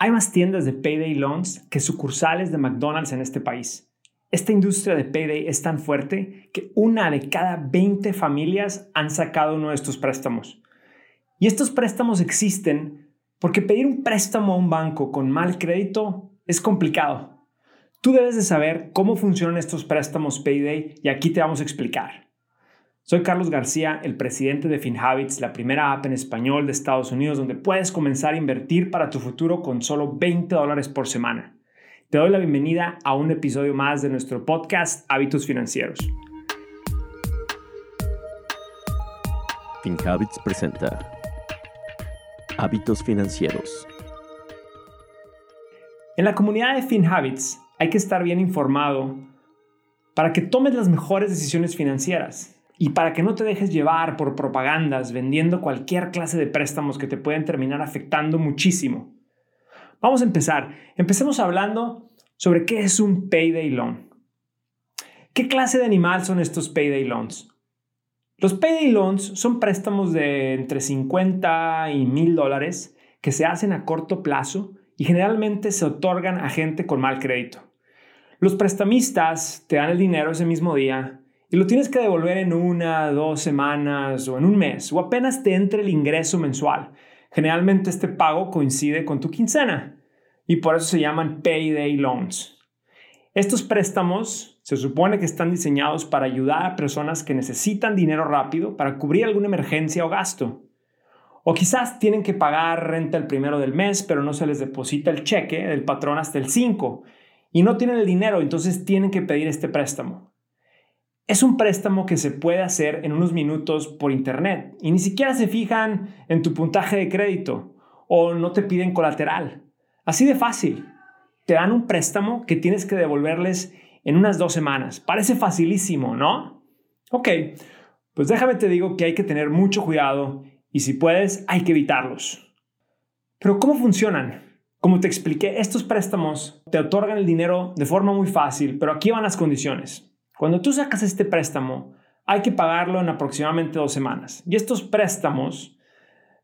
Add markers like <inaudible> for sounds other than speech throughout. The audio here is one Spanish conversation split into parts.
Hay más tiendas de Payday Loans que sucursales de McDonald's en este país. Esta industria de Payday es tan fuerte que una de cada 20 familias han sacado uno de estos préstamos. Y estos préstamos existen porque pedir un préstamo a un banco con mal crédito es complicado. Tú debes de saber cómo funcionan estos préstamos Payday y aquí te vamos a explicar. Soy Carlos García, el presidente de FinHabits, la primera app en español de Estados Unidos donde puedes comenzar a invertir para tu futuro con solo 20 dólares por semana. Te doy la bienvenida a un episodio más de nuestro podcast Hábitos Financieros. FinHabits presenta Hábitos Financieros. En la comunidad de FinHabits hay que estar bien informado para que tomes las mejores decisiones financieras y para que no te dejes llevar por propagandas vendiendo cualquier clase de préstamos que te pueden terminar afectando muchísimo. Vamos a empezar. Empecemos hablando sobre qué es un payday loan. ¿Qué clase de animal son estos payday loans? Los payday loans son préstamos de entre 50 y 1000 dólares que se hacen a corto plazo y generalmente se otorgan a gente con mal crédito. Los prestamistas te dan el dinero ese mismo día y lo tienes que devolver en una, dos semanas o en un mes o apenas te entre el ingreso mensual. Generalmente este pago coincide con tu quincena y por eso se llaman payday loans. Estos préstamos se supone que están diseñados para ayudar a personas que necesitan dinero rápido para cubrir alguna emergencia o gasto. O quizás tienen que pagar renta el primero del mes, pero no se les deposita el cheque del patrón hasta el 5 y no tienen el dinero, entonces tienen que pedir este préstamo. Es un préstamo que se puede hacer en unos minutos por internet y ni siquiera se fijan en tu puntaje de crédito o no te piden colateral. Así de fácil. Te dan un préstamo que tienes que devolverles en unas dos semanas. Parece facilísimo, ¿no? Ok, pues déjame te digo que hay que tener mucho cuidado y si puedes hay que evitarlos. Pero ¿cómo funcionan? Como te expliqué, estos préstamos te otorgan el dinero de forma muy fácil, pero aquí van las condiciones. Cuando tú sacas este préstamo, hay que pagarlo en aproximadamente dos semanas. Y estos préstamos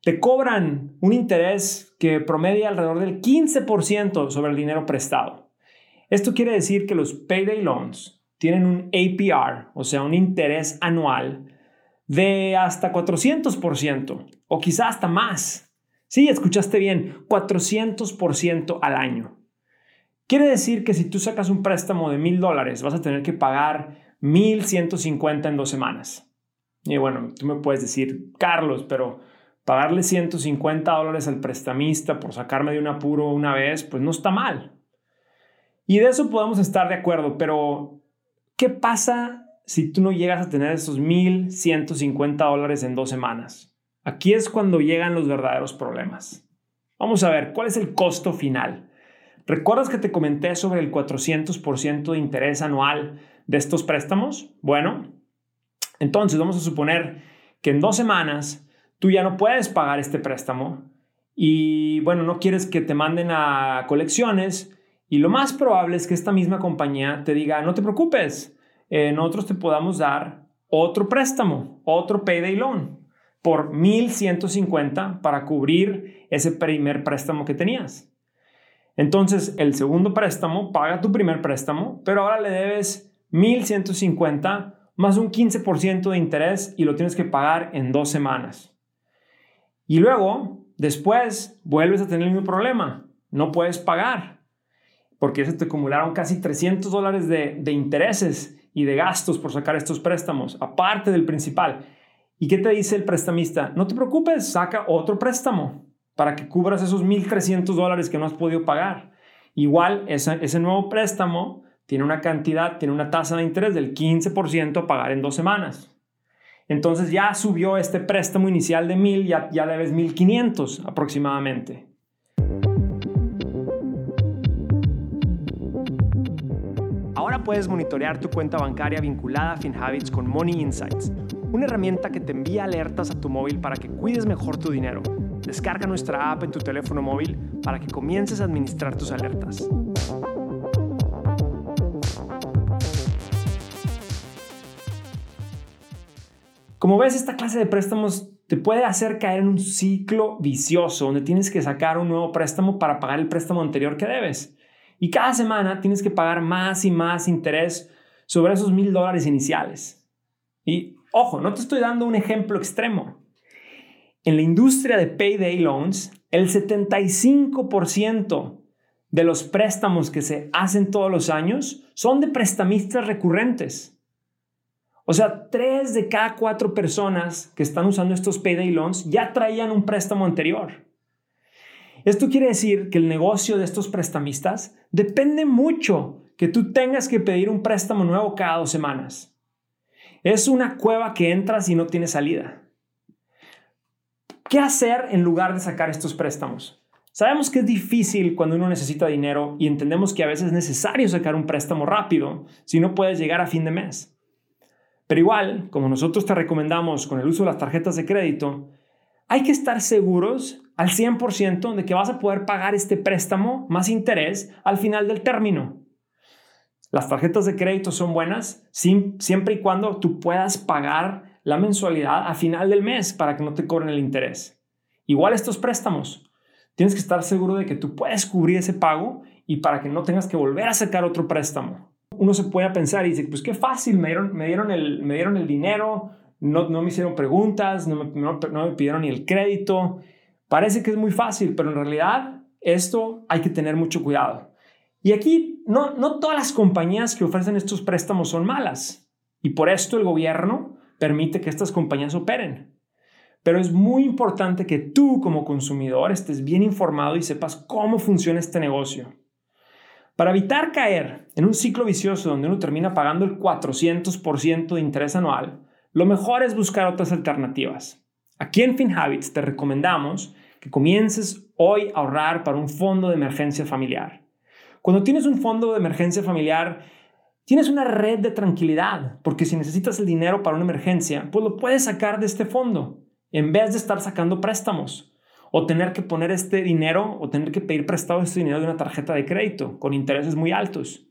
te cobran un interés que promedia alrededor del 15% sobre el dinero prestado. Esto quiere decir que los payday loans tienen un APR, o sea, un interés anual de hasta 400% o quizá hasta más. Sí, escuchaste bien, 400% al año. Quiere decir que si tú sacas un préstamo de mil dólares, vas a tener que pagar 1150 en dos semanas. Y bueno, tú me puedes decir, Carlos, pero pagarle 150 dólares al prestamista por sacarme de un apuro una vez, pues no está mal. Y de eso podemos estar de acuerdo, pero ¿qué pasa si tú no llegas a tener esos 1.150 dólares en dos semanas? Aquí es cuando llegan los verdaderos problemas. Vamos a ver, ¿cuál es el costo final? ¿Recuerdas que te comenté sobre el 400% de interés anual de estos préstamos? Bueno, entonces vamos a suponer que en dos semanas tú ya no puedes pagar este préstamo y bueno, no quieres que te manden a colecciones y lo más probable es que esta misma compañía te diga, no te preocupes, eh, nosotros te podamos dar otro préstamo, otro payday loan por 1150 para cubrir ese primer préstamo que tenías. Entonces, el segundo préstamo paga tu primer préstamo, pero ahora le debes 1.150 más un 15% de interés y lo tienes que pagar en dos semanas. Y luego, después, vuelves a tener el mismo problema. No puedes pagar porque se te acumularon casi 300 dólares de, de intereses y de gastos por sacar estos préstamos, aparte del principal. ¿Y qué te dice el prestamista? No te preocupes, saca otro préstamo para que cubras esos 1.300 dólares que no has podido pagar. Igual, ese nuevo préstamo tiene una cantidad, tiene una tasa de interés del 15% a pagar en dos semanas. Entonces ya subió este préstamo inicial de 1.000, ya, ya debes 1.500 aproximadamente. Ahora puedes monitorear tu cuenta bancaria vinculada a FinHabits con Money Insights, una herramienta que te envía alertas a tu móvil para que cuides mejor tu dinero Descarga nuestra app en tu teléfono móvil para que comiences a administrar tus alertas. Como ves, esta clase de préstamos te puede hacer caer en un ciclo vicioso donde tienes que sacar un nuevo préstamo para pagar el préstamo anterior que debes. Y cada semana tienes que pagar más y más interés sobre esos mil dólares iniciales. Y ojo, no te estoy dando un ejemplo extremo. En la industria de payday loans, el 75% de los préstamos que se hacen todos los años son de prestamistas recurrentes. O sea, tres de cada cuatro personas que están usando estos payday loans ya traían un préstamo anterior. Esto quiere decir que el negocio de estos prestamistas depende mucho que tú tengas que pedir un préstamo nuevo cada dos semanas. Es una cueva que entras y no tiene salida. ¿Qué hacer en lugar de sacar estos préstamos? Sabemos que es difícil cuando uno necesita dinero y entendemos que a veces es necesario sacar un préstamo rápido si no puedes llegar a fin de mes. Pero igual, como nosotros te recomendamos con el uso de las tarjetas de crédito, hay que estar seguros al 100% de que vas a poder pagar este préstamo más interés al final del término. Las tarjetas de crédito son buenas siempre y cuando tú puedas pagar la mensualidad a final del mes para que no te cobren el interés. Igual estos préstamos. Tienes que estar seguro de que tú puedes cubrir ese pago y para que no tengas que volver a sacar otro préstamo uno se puede pensar y dice, pues qué fácil, me dieron, me dieron, el, me dieron el dinero, no, no me hicieron preguntas, no me, no, me pidieron ni el crédito. Parece que es muy fácil, pero en realidad esto hay que tener mucho cuidado. Y aquí no, no todas las compañías que ofrecen estos préstamos son malas. Y por esto el gobierno permite que estas compañías operen. Pero es muy importante que tú como consumidor estés bien informado y sepas cómo funciona este negocio. Para evitar caer en un ciclo vicioso donde uno termina pagando el 400% de interés anual, lo mejor es buscar otras alternativas. Aquí en FinHabits te recomendamos que comiences hoy a ahorrar para un fondo de emergencia familiar. Cuando tienes un fondo de emergencia familiar, tienes una red de tranquilidad, porque si necesitas el dinero para una emergencia, pues lo puedes sacar de este fondo, en vez de estar sacando préstamos o tener que poner este dinero o tener que pedir prestado este dinero de una tarjeta de crédito con intereses muy altos.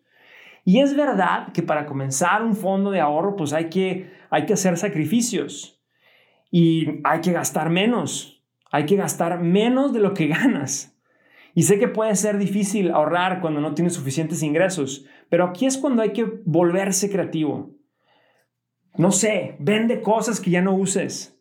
Y es verdad que para comenzar un fondo de ahorro pues hay que, hay que hacer sacrificios y hay que gastar menos, hay que gastar menos de lo que <laughs> ganas. Y sé que puede ser difícil ahorrar cuando no tienes suficientes ingresos, pero aquí es cuando hay que volverse creativo. No sé, vende cosas que ya no uses.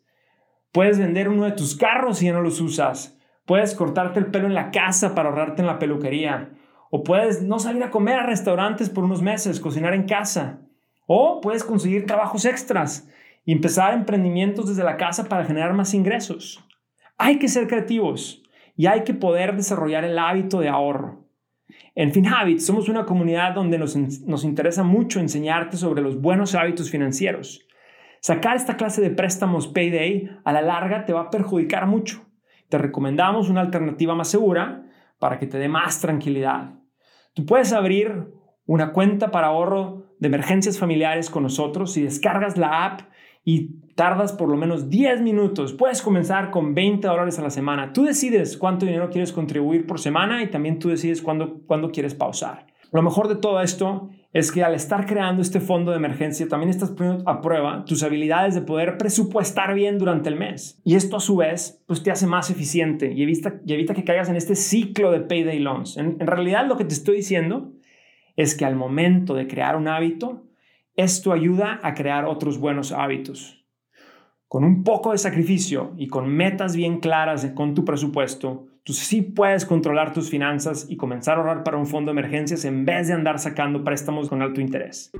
Puedes vender uno de tus carros si ya no los usas. Puedes cortarte el pelo en la casa para ahorrarte en la peluquería. O puedes no salir a comer a restaurantes por unos meses, cocinar en casa. O puedes conseguir trabajos extras y empezar emprendimientos desde la casa para generar más ingresos. Hay que ser creativos y hay que poder desarrollar el hábito de ahorro. En FinHabits somos una comunidad donde nos, nos interesa mucho enseñarte sobre los buenos hábitos financieros Sacar esta clase de préstamos payday a la larga te va a perjudicar mucho. Te recomendamos una alternativa más segura para que te dé más tranquilidad. Tú puedes abrir una cuenta para ahorro de emergencias familiares con nosotros si descargas la app y tardas por lo menos 10 minutos. Puedes comenzar con 20 dólares a la semana. Tú decides cuánto dinero quieres contribuir por semana y también tú decides cuándo, cuándo quieres pausar. Lo mejor de todo esto es que al estar creando este fondo de emergencia también estás poniendo a prueba tus habilidades de poder presupuestar bien durante el mes. Y esto a su vez pues te hace más eficiente y evita, y evita que caigas en este ciclo de payday loans. En, en realidad lo que te estoy diciendo es que al momento de crear un hábito, esto ayuda a crear otros buenos hábitos. Con un poco de sacrificio y con metas bien claras con tu presupuesto, tú sí puedes controlar tus finanzas y comenzar a ahorrar para un fondo de emergencias en vez de andar sacando préstamos con alto interés.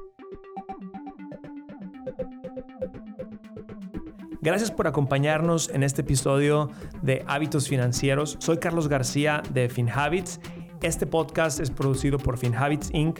Gracias por acompañarnos en este episodio de Hábitos Financieros. Soy Carlos García de FinHabits. Este podcast es producido por FinHabits Inc.,